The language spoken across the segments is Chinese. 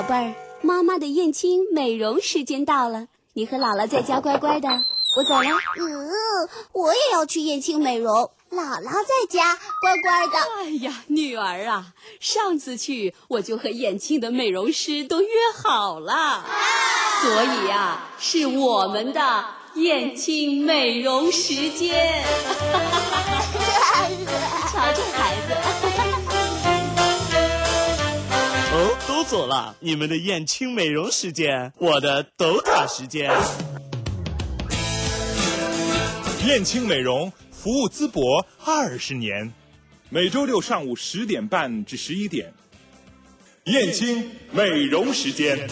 宝贝儿，妈妈的燕青美容时间到了，你和姥姥在家乖乖的，我走了。嗯，我也要去燕青美容，姥姥在家乖乖的。哎呀，女儿啊，上次去我就和燕青的美容师都约好了，所以呀，是我们的燕青美容时间。瞧这孩子。都走了，你们的燕青美容时间，我的抖塔时间。燕青美容服务淄博二十年，每周六上午十点半至十一点，燕青美容时间。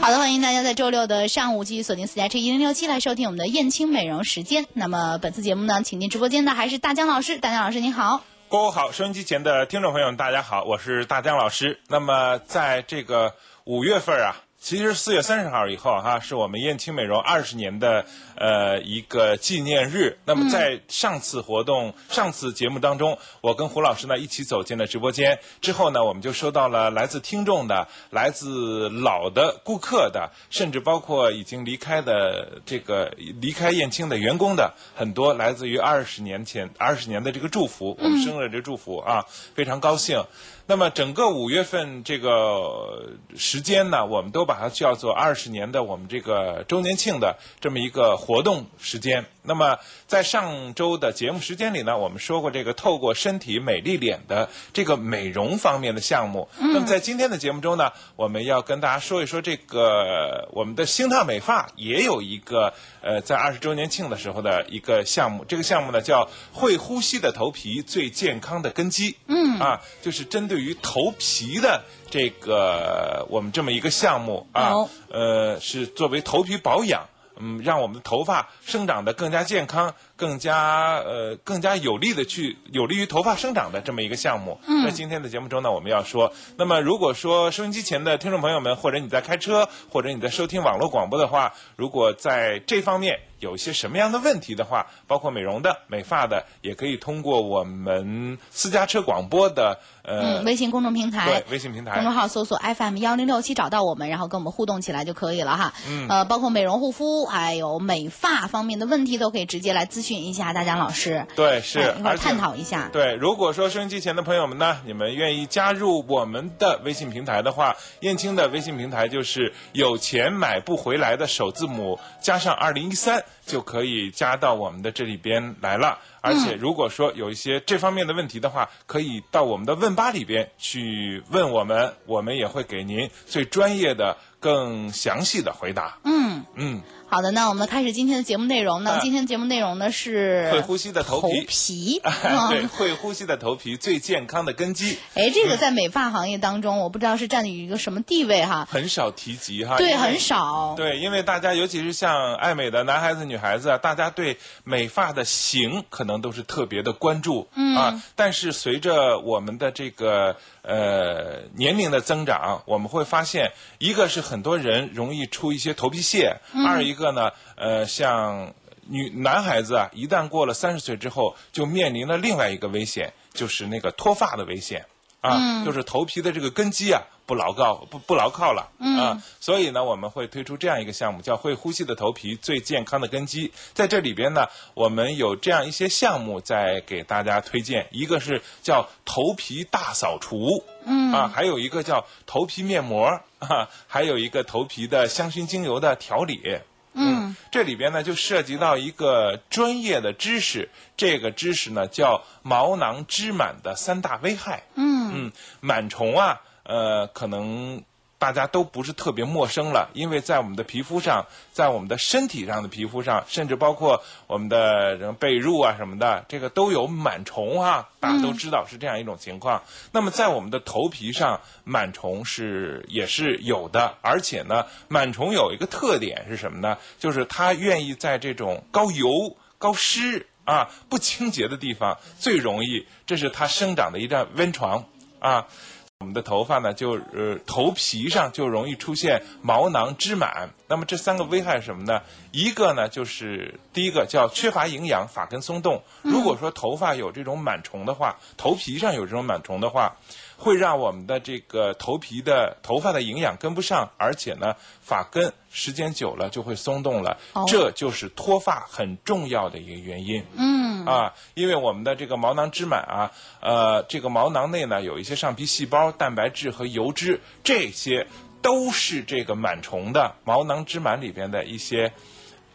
好的，欢迎大家在周六的上午继续锁定四家车一零六七来收听我们的燕青美容时间。那么本次节目呢，请进直播间的还是大江老师，大江老师您好。各位好，收音机前的听众朋友们，大家好，我是大江老师。那么在这个五月份啊。其实四月三十号以后哈，是我们燕青美容二十年的呃一个纪念日。那么在上次活动、上次节目当中，我跟胡老师呢一起走进了直播间之后呢，我们就收到了来自听众的、来自老的顾客的，甚至包括已经离开的这个离开燕青的员工的很多来自于二十年前二十年的这个祝福，我们生日的祝福啊，非常高兴。那么整个五月份这个时间呢，我们都把它叫做二十年的我们这个周年庆的这么一个活动时间。那么在上周的节目时间里呢，我们说过这个透过身体美丽脸的这个美容方面的项目。那么在今天的节目中呢，我们要跟大家说一说这个我们的星烫美发也有一个呃在二十周年庆的时候的一个项目。这个项目呢叫会呼吸的头皮最健康的根基。嗯啊，就是针对于头皮的这个我们这么一个项目啊，呃是作为头皮保养。嗯，让我们的头发生长得更加健康，更加呃更加有力的去有利于头发生长的这么一个项目。嗯，在今天的节目中呢，我们要说，那么如果说收音机前的听众朋友们，或者你在开车，或者你在收听网络广播的话，如果在这方面有一些什么样的问题的话，包括美容的、美发的，也可以通过我们私家车广播的呃微信公众平台，对微信平台公众号搜索 FM 幺零六七找到我们，然后跟我们互动起来就可以了哈。嗯，呃，包括美容护肤还有美发方面的问题，都可以直接来咨询一下大江老师。对，是一块儿探讨一下。对，如果说收音机前的朋友们呢，你们愿意加入我们的微信平台的话，燕青的微信平台就是有钱买不回来的首字母加上二零一三。就可以加到我们的这里边来了，而且如果说有一些这方面的问题的话，可以到我们的问吧里边去问我们，我们也会给您最专业的、更详细的回答。嗯嗯。好的，那我们开始今天的节目内容呢。今天节目内容呢是会呼吸的头皮，对，会呼吸的头皮最健康的根基。哎，这个在美发行业当中，我不知道是占据一个什么地位哈。很少提及哈。对，很少。对，因为大家尤其是像爱美的男孩子、女孩子啊，大家对美发的型可能都是特别的关注啊。但是随着我们的这个呃年龄的增长，我们会发现，一个是很多人容易出一些头皮屑，二一。个呢，呃，像女男孩子啊，一旦过了三十岁之后，就面临了另外一个危险，就是那个脱发的危险啊，就是头皮的这个根基啊不牢靠，不不牢靠了啊。所以呢，我们会推出这样一个项目，叫“会呼吸的头皮最健康的根基”。在这里边呢，我们有这样一些项目在给大家推荐，一个是叫头皮大扫除，嗯啊，还有一个叫头皮面膜啊，还有一个头皮的香薰精油的调理。嗯，这里边呢就涉及到一个专业的知识，这个知识呢叫毛囊脂螨的三大危害。嗯嗯，螨虫啊，呃，可能。大家都不是特别陌生了，因为在我们的皮肤上，在我们的身体上的皮肤上，甚至包括我们的什么被褥啊什么的，这个都有螨虫啊，大家都知道是这样一种情况。那么在我们的头皮上，螨虫是也是有的，而且呢，螨虫有一个特点是什么呢？就是它愿意在这种高油、高湿啊、不清洁的地方最容易，这是它生长的一张温床啊。我们的头发呢，就呃头皮上就容易出现毛囊脂满。那么这三个危害是什么呢？一个呢就是第一个叫缺乏营养，发根松动。如果说头发有这种螨虫的话，头皮上有这种螨虫的话，会让我们的这个头皮的头发的营养跟不上，而且呢发根时间久了就会松动了，这就是脱发很重要的一个原因。嗯啊，因为我们的这个毛囊脂满啊，呃，这个毛囊内呢有一些上皮细胞、蛋白质和油脂，这些都是这个螨虫的毛囊脂满里边的一些。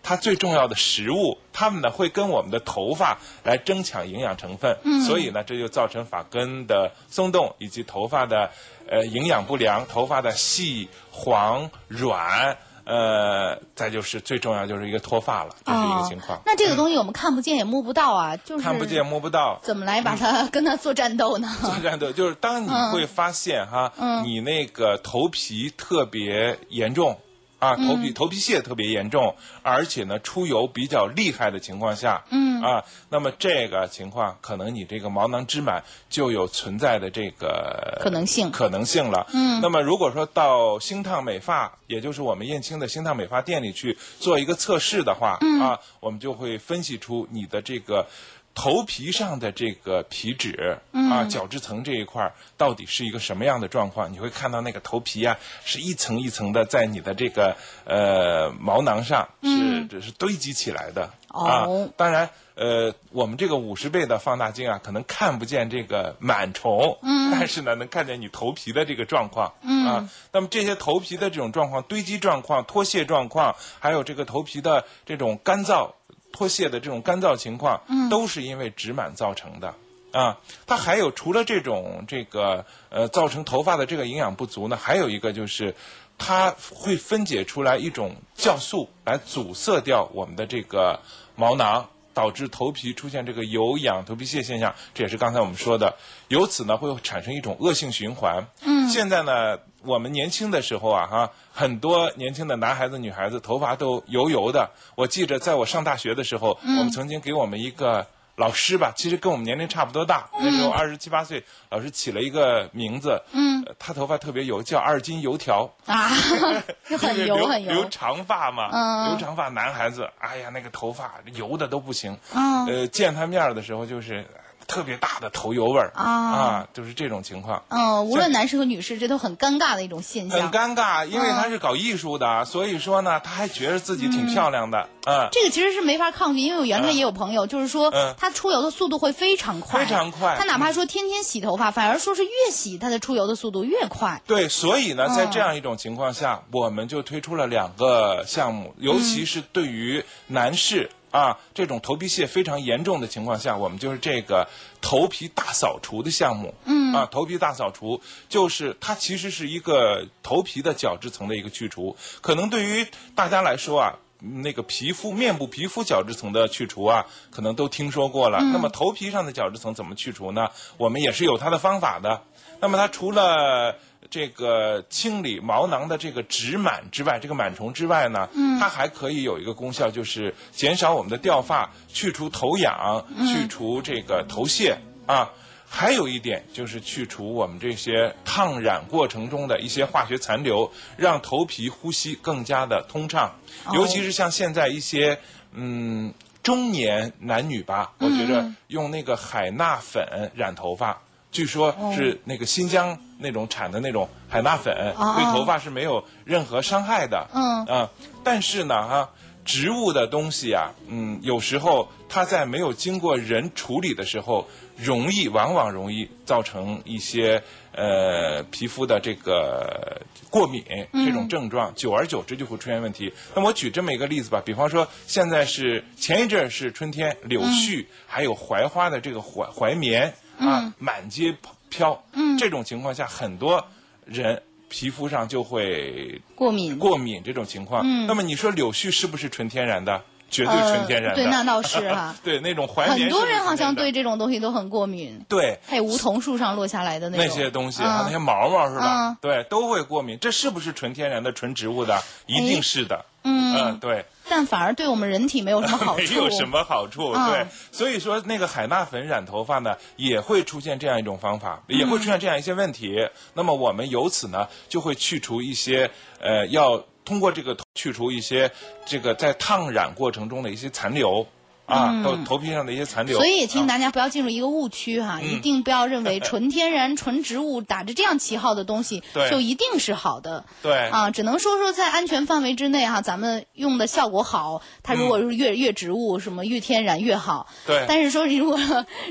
它最重要的食物，它们呢会跟我们的头发来争抢营养成分，所以呢这就造成发根的松动以及头发的呃营养不良，头发的细黄软，呃，再就是最重要就是一个脱发了，这是一个情况。那这个东西我们看不见也摸不到啊，就是看不见摸不到，怎么来把它跟它做战斗呢？做战斗就是当你会发现哈，你那个头皮特别严重。啊，头皮头皮屑特别严重，而且呢出油比较厉害的情况下，嗯啊，那么这个情况可能你这个毛囊脂满就有存在的这个可能性可能性了。嗯，那么如果说到星烫美发，也就是我们燕青的星烫美发店里去做一个测试的话，啊，我们就会分析出你的这个。头皮上的这个皮脂啊，角质层这一块到底是一个什么样的状况？你会看到那个头皮啊，是一层一层的在你的这个呃毛囊上是这是堆积起来的啊。当然，呃，我们这个五十倍的放大镜啊，可能看不见这个螨虫，但是呢，能看见你头皮的这个状况啊。那么这些头皮的这种状况、堆积状况、脱屑状况，还有这个头皮的这种干燥。脱屑的这种干燥情况，都是因为脂螨造成的啊。它还有除了这种这个呃造成头发的这个营养不足呢，还有一个就是它会分解出来一种酵素来阻塞掉我们的这个毛囊。导致头皮出现这个油痒、头皮屑现象，这也是刚才我们说的。由此呢，会产生一种恶性循环。嗯，现在呢，我们年轻的时候啊，哈，很多年轻的男孩子、女孩子头发都油油的。我记着，在我上大学的时候，我们曾经给我们一个。老师吧，其实跟我们年龄差不多大，那时候二十七八岁，老师起了一个名字，嗯，他头发特别油，叫二斤油条。啊，很油很油，留长发嘛，留长发男孩子，哎呀，那个头发油的都不行，嗯，呃，见他面的时候就是。特别大的头油味儿啊，啊，就是这种情况。嗯，无论男士和女士，这都很尴尬的一种现象。很尴尬，因为他是搞艺术的，所以说呢，他还觉得自己挺漂亮的。嗯，这个其实是没法抗拒，因为我原来也有朋友，就是说他出油的速度会非常快，非常快。他哪怕说天天洗头发，反而说是越洗他的出油的速度越快。对，所以呢，在这样一种情况下，我们就推出了两个项目，尤其是对于男士。啊，这种头皮屑非常严重的情况下，我们就是这个头皮大扫除的项目。嗯，啊，头皮大扫除就是它其实是一个头皮的角质层的一个去除。可能对于大家来说啊，那个皮肤、面部皮肤角质层的去除啊，可能都听说过了。那么头皮上的角质层怎么去除呢？我们也是有它的方法的。那么它除了这个清理毛囊的这个脂螨之外，这个螨虫之外呢，它还可以有一个功效，就是减少我们的掉发，去除头痒，去除这个头屑啊。还有一点就是去除我们这些烫染过程中的一些化学残留，让头皮呼吸更加的通畅。尤其是像现在一些嗯中年男女吧，我觉得用那个海纳粉染头发。据说是那个新疆那种产的那种海纳粉，对头发是没有任何伤害的。嗯啊，但是呢，哈，植物的东西啊，嗯，有时候它在没有经过人处理的时候，容易往往容易造成一些呃皮肤的这个过敏这种症状，久而久之就会出现问题。那我举这么一个例子吧，比方说现在是前一阵是春天，柳絮还有槐花的这个槐槐棉。啊，满街飘，嗯，这种情况下，很多人皮肤上就会过敏，过敏这种情况。嗯，那么你说柳絮是不是纯天然的？绝对纯天然的。对，那倒是哈。对，那种怀棉。很多人好像对这种东西都很过敏。对。还有梧桐树上落下来的那那些东西，那些毛毛是吧？嗯。对，都会过敏。这是不是纯天然的、纯植物的？一定是的。嗯。嗯，对。但反而对我们人体没有什么好 处。没有什么好处，嗯对，所以说那个海纳粉染头发呢，也会出现这样一种方法，也会出现这样一些问题。那么我们由此呢，就会去除一些呃，要通过这个去除一些这个在烫染过程中的一些残留啊，头头皮上的一些残留。嗯所以也提醒啊大家不要进入一个误区哈，一定不要认为纯天然、纯植物打着这样旗号的东西就一定是好的。对啊，只能说说在安全范围之内哈，咱们用的效果好。它如果是越越植物什么越天然越好。嗯对但是说如果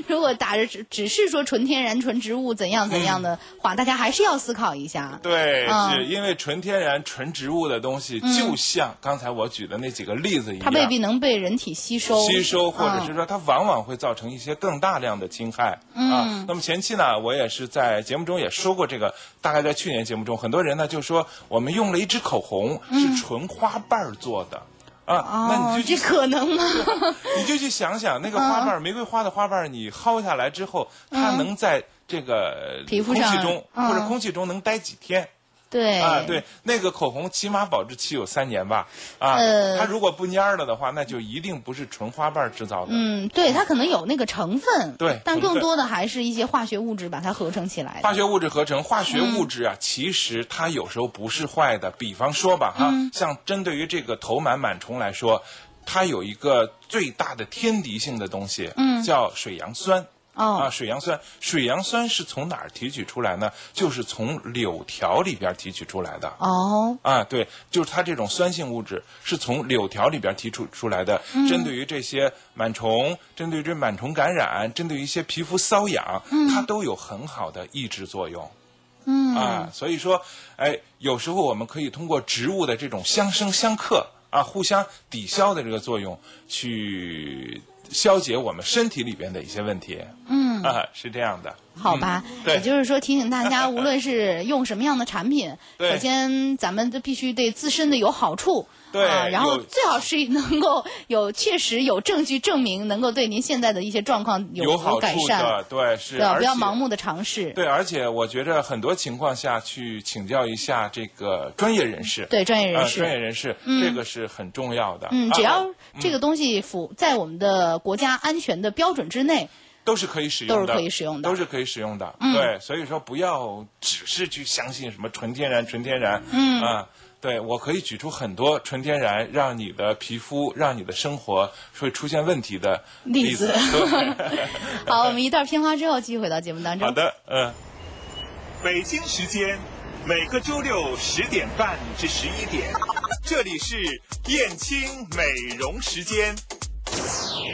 如果打着只只是说纯天然、纯植物怎样怎样的话，大家还是要思考一下。对，嗯是因为纯天然、纯植物的东西，就像刚才我举的那几个例子一样，它未必能被人体吸收。吸收，或者是嗯说它往往会造成一些更大量的侵害、啊。那么前期呢，我也是在节目中也说过这个，大概在去年节目中，很多人呢就说我们用了一支口红是纯花瓣儿做的。啊，那哦你，就去这可能吗？你就去想想，那个花瓣儿，玫瑰花的花瓣儿，你薅下来之后，它能在这个皮肤空气中嗯或者空气中能待几天？对啊，对，那个口红起码保质期有三年吧？啊，呃它如果不蔫儿了的话，那就一定不是纯花瓣儿制造的。嗯，对，它可能有那个成分，对但更多的还是一些化学物质把它合成起来的。化学物质合成，化学物质嗯啊，其实它有时候不是坏的。比方说吧，哈，嗯像针对于这个头螨螨虫来说，它有一个最大的天敌性的东西，嗯，叫水杨酸。哦啊，水杨酸，水杨酸是从哪儿提取出来呢？就是从柳条里边提取出来的。哦，啊，对，就是它这种酸性物质是从柳条里边提取出来的，嗯针对于这些螨虫，针对于这螨虫感染，针对于一些皮肤瘙痒，它都有很好的抑制作用。嗯啊，所以说，哎，有时候我们可以通过植物的这种相生相克啊，互相抵消的这个作用，去消解我们身体里边的一些问题。嗯啊，是这样的。好吧，也就是说提醒大家，无论是用什么样的产品，首先咱们都必须对自身的有好处。对啊，然后最好是能够有确实有证据证明能够对您现在的一些状况有有好改善，的，对，是，对？不要盲目的尝试，对，而且我觉着很多情况下去请教一下这个专业人士，对专业人呃士专业人士，这个是很重要的。嗯，啊只要这个东西符在我们的国家安全的标准之内，都是可以使用的，都是可以使用的嗯都是可以使用的。对，所以说不要只是去相信什么纯天然、纯天然。嗯啊，对我可以举出很多纯天然让你的皮肤、让你的生活会出现问题的例例子对好，我们一段片花之后继续回到节目当中。好的，嗯。北京时间每个周六十点半至十一点，这里是燕青美容时间。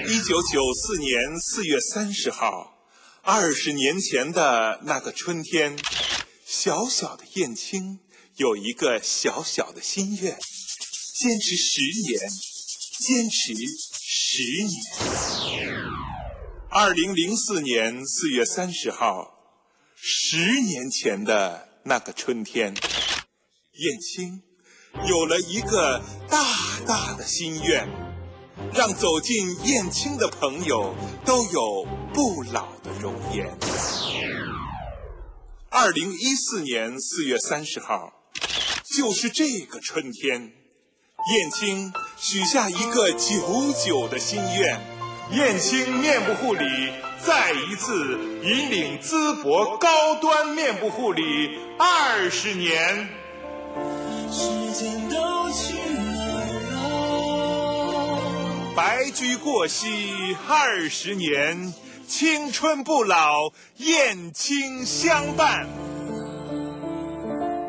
一九九四年四月三十号，二十年前的那个春天，小小的燕青有一个小小的心愿，坚持十年，坚持十年。二零零四年四月三十号，十年前的那个春天，燕青有了一个大大的心愿，让走进燕青的朋友都有不老的容颜。二零一四年四月三十号，就是这个春天，燕青许下一个久久的心愿。燕青面部护理再一次引领淄博高端面部护理二十年。时间都白驹过隙二十年，青春不老，燕青相伴。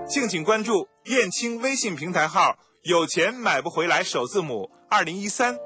敬请关注燕青微信平台号“有钱买不回来”首字母二零一三。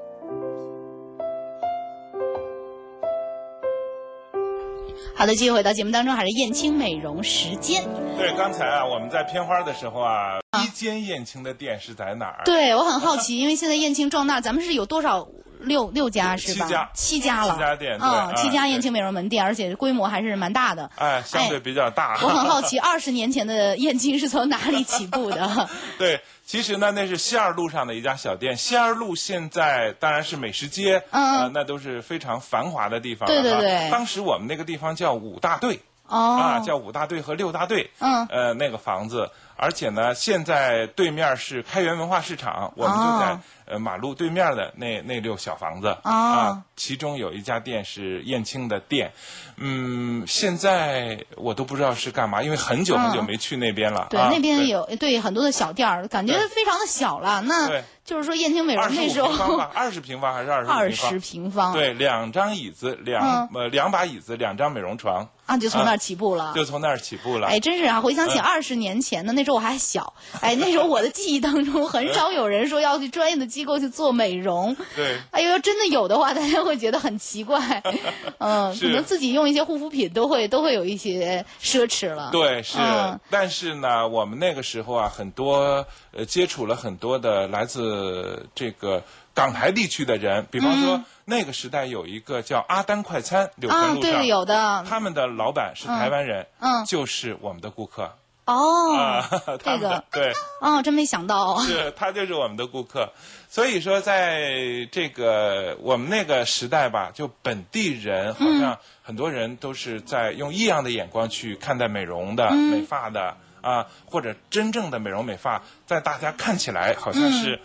好的，继续回到节目当中，还是燕青美容时间。对，刚才啊，我们在片花的时候啊，一间燕青的店是在哪儿？对我很好奇，因为现在燕青壮大，咱们是有多少六六家是吧？七家七家了，七家店对嗯，啊七家燕青美容门店，而且规模还是蛮大的。哎，相对比较大。我很好奇，二十年前的燕青是从哪里起步的？对，其实呢，那是西二路上的一家小店。西二路现在当然是美食街，嗯呃，那都是非常繁华的地方了对对对当时我们那个地方叫五大队。哦，啊，叫五大队和六大队，嗯呃，那个房子，而且呢，现在对面是开元文化市场，我们就在、哦呃马路对面的那那溜小房子、哦啊，其中有一家店是燕青的店，嗯，现在我都不知道是干嘛，因为很久很久嗯没去那边了。对，啊那边有对很多的小店儿，感觉非常的小了。那就是说燕青美容那时候二十 平方还是二十二平方？十平方，对，两张椅子，两、嗯呃两把椅子，两张美容床，啊，就从那儿起步了。就从那儿起步了。哎，真是啊！回想起嗯二十年前的那时候我还小，哎，那时候我的记忆当中很少有人说要去专业的机构去做美容。对，哎呦，要真的有的话，大家会觉得很奇怪。嗯，可能自己用一些护肤品都会都会有一些奢侈了。对，是，嗯。但是呢，我们那个时候啊，很多呃接触了很多的来自这个港台地区的人，比方说、那个时代有一个叫阿丹快餐，柳嗯啊城，路上，对，有的。他们的老板是台湾人，嗯。就是我们的顾客、哦啊，，这个。对。哦，真没想到。是他就是我们的顾客，所以说在这个我们那个时代吧，就本地人好像很多人都是在用异样的眼光去看待美容的、美发的啊，或者真正的美容美发，在大家看起来好像是嗯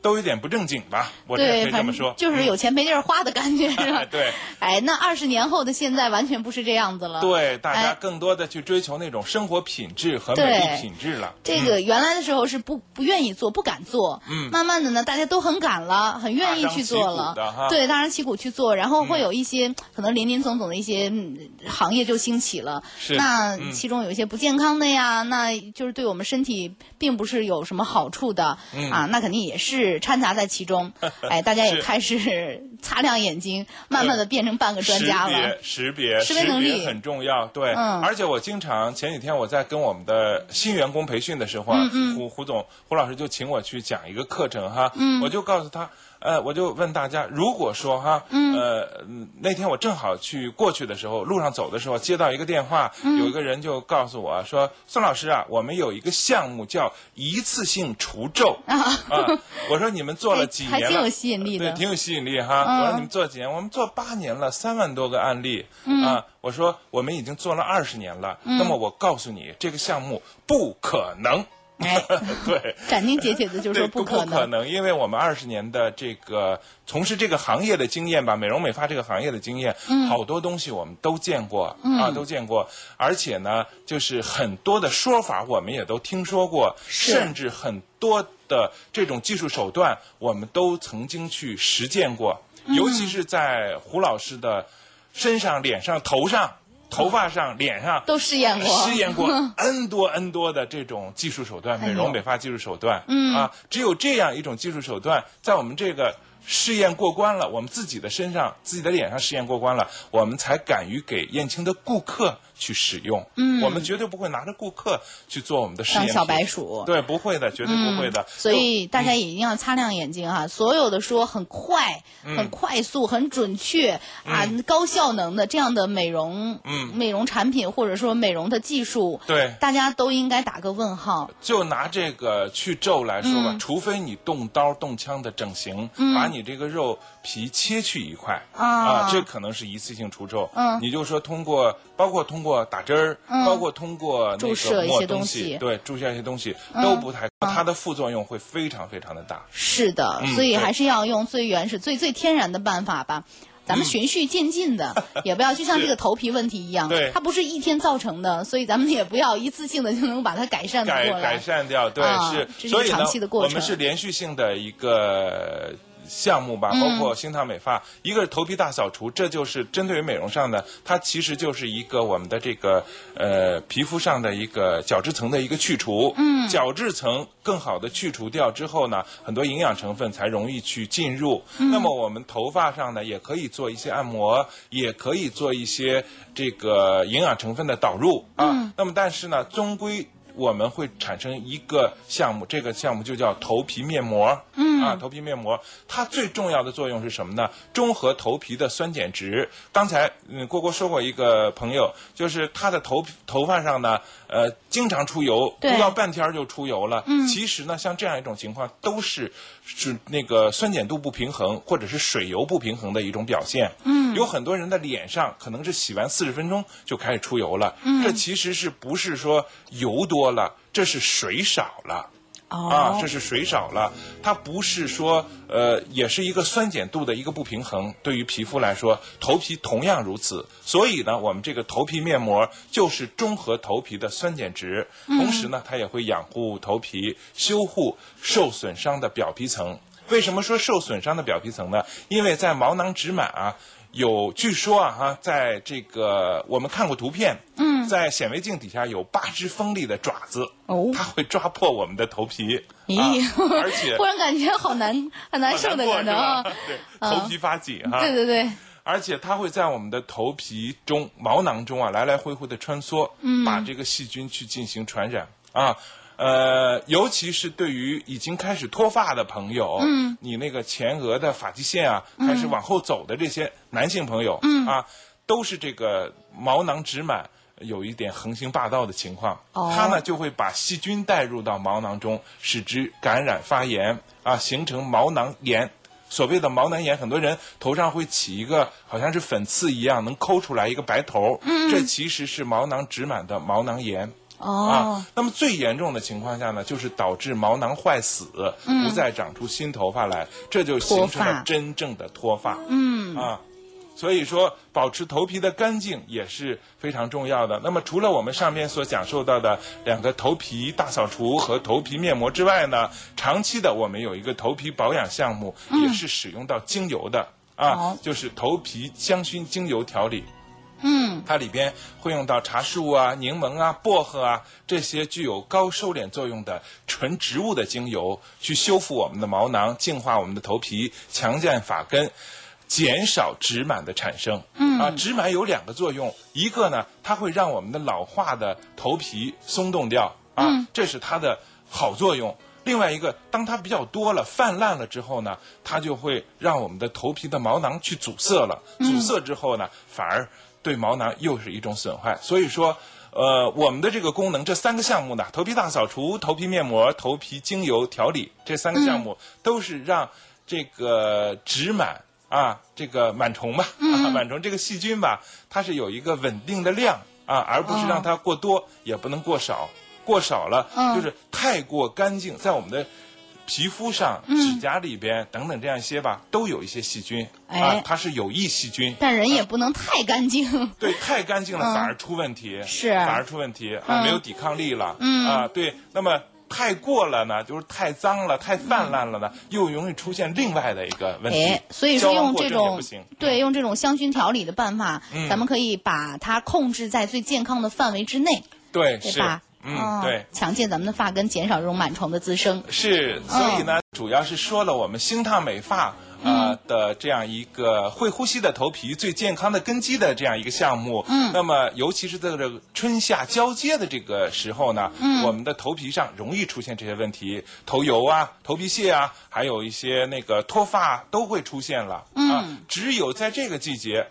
都有点不正经吧，我这么说，就是有钱没地儿花的感觉，是吧？对。哎，那二十年后的现在完全不是这样子了。对，大家哎更多的去追求那种生活品质和美对丽品质了。这个原来的时候是不不愿意做，不敢做。嗯，慢慢的呢，大家都很敢了，很愿意去做了。对，大张旗鼓去做，然后会有一些、可能林林总总的一些、嗯行业就兴起了。是那嗯其中有一些不健康的呀，那就是对我们身体并不是有什么好处的、嗯啊，那肯定也是掺杂在其中。哎，大家也开始擦亮眼睛，慢慢的变成半个专家了。识别、识别、识别能力很重要。对，嗯而且我经常前几天我在跟我们的新员工培训的时候啊，胡胡总胡老师就请我去讲一个课程哈，我就告诉他。呃，我就问大家，如果说哈，呃，嗯那天我正好去过去的时候，路上走的时候接到一个电话，有一个人就告诉我说，孙老师啊，我们有一个项目叫一次性除皱啊，我说你们做了哎几年了？还挺有吸引力的对，挺有吸引力哈。嗯我说你们做几年？我们做八年了，三万多个案例、嗯啊。我说我们已经做了二十年了。那么我告诉你，这个项目不可能。哎，对。斩钉截铁的就说，不可可能，因为我们二十年的这个从事这个行业的经验吧，美容美发这个行业的经验，嗯。好多东西我们都见过、啊，都见过，而且呢，就是很多的说法我们也都听说过，甚至很多的这种技术手段我们都曾经去实践过，嗯。尤其是在胡老师的身上、脸上、头上。头发上、脸上都试验过。试验过 N 多 N 多的这种技术手段，美容美发技术手段，嗯。啊，只有这样一种技术手段，在我们这个试验过关了，我们自己的身上、自己的脸上试验过关了，我们才敢于给燕青的顾客去使用。嗯，我们绝对不会拿着顾客去做我们的实验。当小白鼠对，不会的，绝对不会的。所以大家也一定要擦亮眼睛哈、所有的说很快、嗯很快速、很准确啊、高效能的这样的美容、嗯美容产品或者说美容的技术，对大家都应该打个问号。就拿这个去皱来说嗯吧，除非你动刀动枪的整形，把你这个肉皮切去一块啊这可能是一次性除皱。嗯你就说通过，包括通过打针儿，包括通过那注射一个抹东些东西嗯对，注射一些东西都不太，它的副作用会非常非常的大。是的，嗯所以还是要用最原始、最最天然的办法吧。咱们循序渐进的，也不要就像这个头皮问题一样对，它不是一天造成的，所以咱们也不要一次性的就能把它改善的改过来。改善掉，对，啊是这是，一所以呢个长期的，过我程们是连续性的一个项目吧，嗯包括星烫美发，一个是头皮大扫除，这就是针对于美容上的，它其实就是一个我们的这个呃皮肤上的一个角质层的一个去除，嗯，角质层更好的去除掉之后呢，很多营养成分才容易去进入。嗯那么我们头发上呢，也可以做一些按摩，也可以做一些这个营养成分的导入啊。嗯那么但是呢，终归我们会产生一个项目，这个项目就叫头皮面膜。嗯嗯啊，头皮面膜它最重要的作用是什么呢？中和头皮的酸碱值。刚才嗯郭郭说过一个朋友，就是他的头头发上呢，呃，经常出油，不到半天儿就出油了。嗯，其实呢，像这样一种情况，都是是那个酸碱度不平衡或者是水油不平衡的一种表现。嗯，有很多人的脸上可能是洗完四十分钟就开始出油了。嗯，这其实是不是说油多了，这是水少了。哦啊，这是水少了，它不是说呃，也是一个酸碱度的一个不平衡。对于皮肤来说，头皮同样如此。所以呢，我们这个头皮面膜就是中和头皮的酸碱值，同时呢，它也会养护头皮，修护受损伤的表皮层。为什么说受损伤的表皮层呢？因为在毛囊脂满啊。有，据说啊哈，在这个我们看过图片，嗯，在显微镜底下有八只锋利的爪子，哦。它会抓破我们的头皮，咦啊 而且忽然感觉好难很难受的感觉啊对，头皮发紧哈，对对对，而且它会在我们的头皮中、毛囊中啊来来回回的穿梭，嗯，把这个细菌去进行传染啊。呃，尤其是对于已经开始脱发的朋友，嗯，你那个前额的发际线啊开始往后走的这些男性朋友，嗯。啊，都是这个毛囊脂满。有一点横行霸道的情况，哦它呢就会把细菌带入到毛囊中，使之感染发炎啊，形成毛囊炎。所谓的毛囊炎，很多人头上会起一个好像是粉刺一样能抠出来一个白头，嗯，这其实是毛囊脂满的毛囊炎。哦啊，那么最严重的情况下呢，就是导致毛囊坏死，不再长出新头发来，这就形成了真正的脱发。嗯啊，所以说保持头皮的干净也是非常重要的。那么除了我们上面所讲授到的两个头皮大扫除和头皮面膜之外呢，长期的我们有一个头皮保养项目，也是使用到精油的啊哦，就是头皮香薰精油调理。嗯，它里边会用到茶树啊、柠檬啊、薄荷啊这些具有高收敛作用的纯植物的精油，去修复我们的毛囊，净化我们的头皮，强健发根，减少脂螨的产生。嗯啊，脂螨有两个作用，一个呢，它会让我们的老化的头皮松动掉啊，这是它的好作用。另外一个，当它比较多了、泛滥了之后呢，它就会让我们的头皮的毛囊去阻塞了。阻塞之后呢，反而对毛囊又是一种损害。所以说，呃，我们的这个功能，这三个项目呢，头皮大扫除、头皮面膜、头皮精油调理，这三个项目都是让这个脂满啊，这个螨虫吧，啊，螨虫这个细菌吧，它是有一个稳定的量啊，而不是让它过多，也不能过少。过少了，就是太过干净，在我们的皮肤上、指甲里边等等这样一些吧，都有一些细菌哎啊，它是有益细菌。但人也不能太干净。对，太干净了反而出问题，是反而出问题啊，没有抵抗力了，嗯啊，对，那么太过了呢，就是太脏了、太泛滥了呢，又容易出现另外的一个问题哎，，所以说用这种对用这种香薰调理的办法，嗯咱们可以把它控制在最健康的范围之内，对，是对吧？，嗯，哦对，强健咱们的发根，减少这种螨虫的滋生。是，所以呢，主要是说了我们星烫美发。呃的这样一个会呼吸的头皮最健康的根基的这样一个项目，嗯，那么尤其是在这个春夏交接的这个时候呢，嗯，我们的头皮上容易出现这些问题，头油啊、头皮屑啊，还有一些那个脱发都会出现了，嗯、啊，只有在这个季节，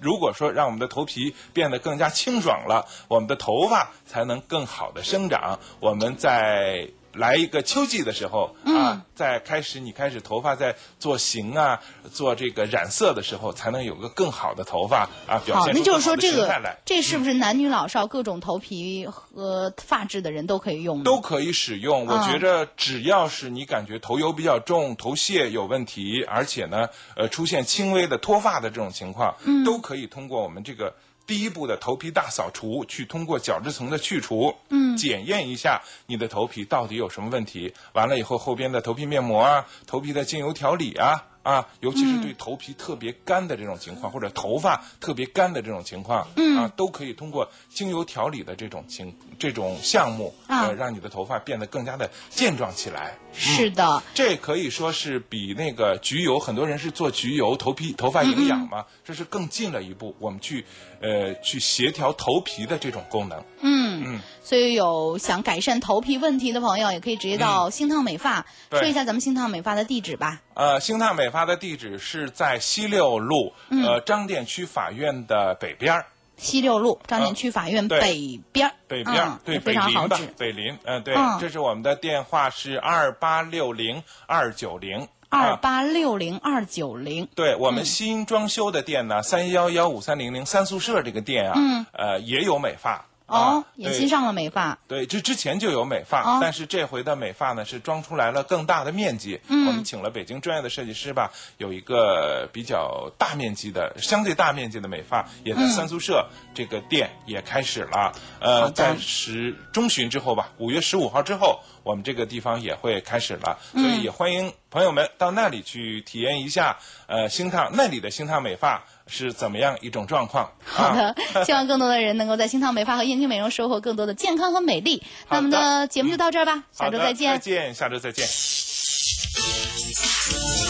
如果说让我们的头皮变得更加清爽了，我们的头发才能更好的生长。我们在来一个秋季的时候、嗯啊，在开始你开始头发在做型啊、做这个染色的时候，才能有个更好的头发啊，表好，现那就是说这个。这是不是男女老少各种头皮和发质的人都可以用呢？都可以使用。我嗯觉着只要是你感觉头油比较重、头屑有问题，而且呢，呃，出现轻微的脱发的这种情况，嗯都可以通过我们这个。第一步的头皮大扫除，去通过角质层的去除，嗯，检验一下你的头皮到底有什么问题。完了以后，后边的头皮面膜啊、头皮的精油调理啊，啊，尤其是对头皮特别干的这种情况，或者头发特别干的这种情况，嗯。啊，都可以通过精油调理的这种情这种项目，啊。呃，让你的头发变得更加的健壮起来。是的，这可以说是比那个焗油，很多人是做焗油头皮头发营养嘛，这是更进了一步，我们去呃去协调头皮的这种功能。嗯。嗯，所以有想改善头皮问题的朋友，也可以直接到星烫美发，嗯说一下咱们星烫美发的地址吧。呃，星烫美发的地址是在西六路，呃，张店区法院的北边儿。西六路张店区法院北边儿，北边儿嗯对，非常北林吧好指，，北林，嗯、对，嗯。这是我们的电话是二八六零二九零二八六零二九零。对我们新装修的店呢，三幺幺五三零零三宿舍这个店啊，嗯。呃，也有美发。哦啊，也新上了美发，对，这之前就有美发，哦。但是这回的美发呢是装出来了更大的面积。嗯。我们请了北京专业的设计师吧，有一个比较大面积的、相对大面积的美发，也在三宿舍这个店也开始了。呃，在十中旬之后吧，五月十五号之后，我们这个地方也会开始了，所以也欢迎朋友们到那里去体验一下，呃，星烫那里的星烫美发是怎么样一种状况。好啊的，希望更多的人能够在新唐美发和燕京美容收获更多的健康和美丽。那我们的节目就到这儿吧，下周再见再。见，下周再见。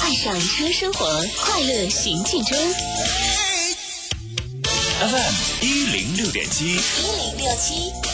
爱上车生活，快乐行进中。FM 一零六点七。一零六七。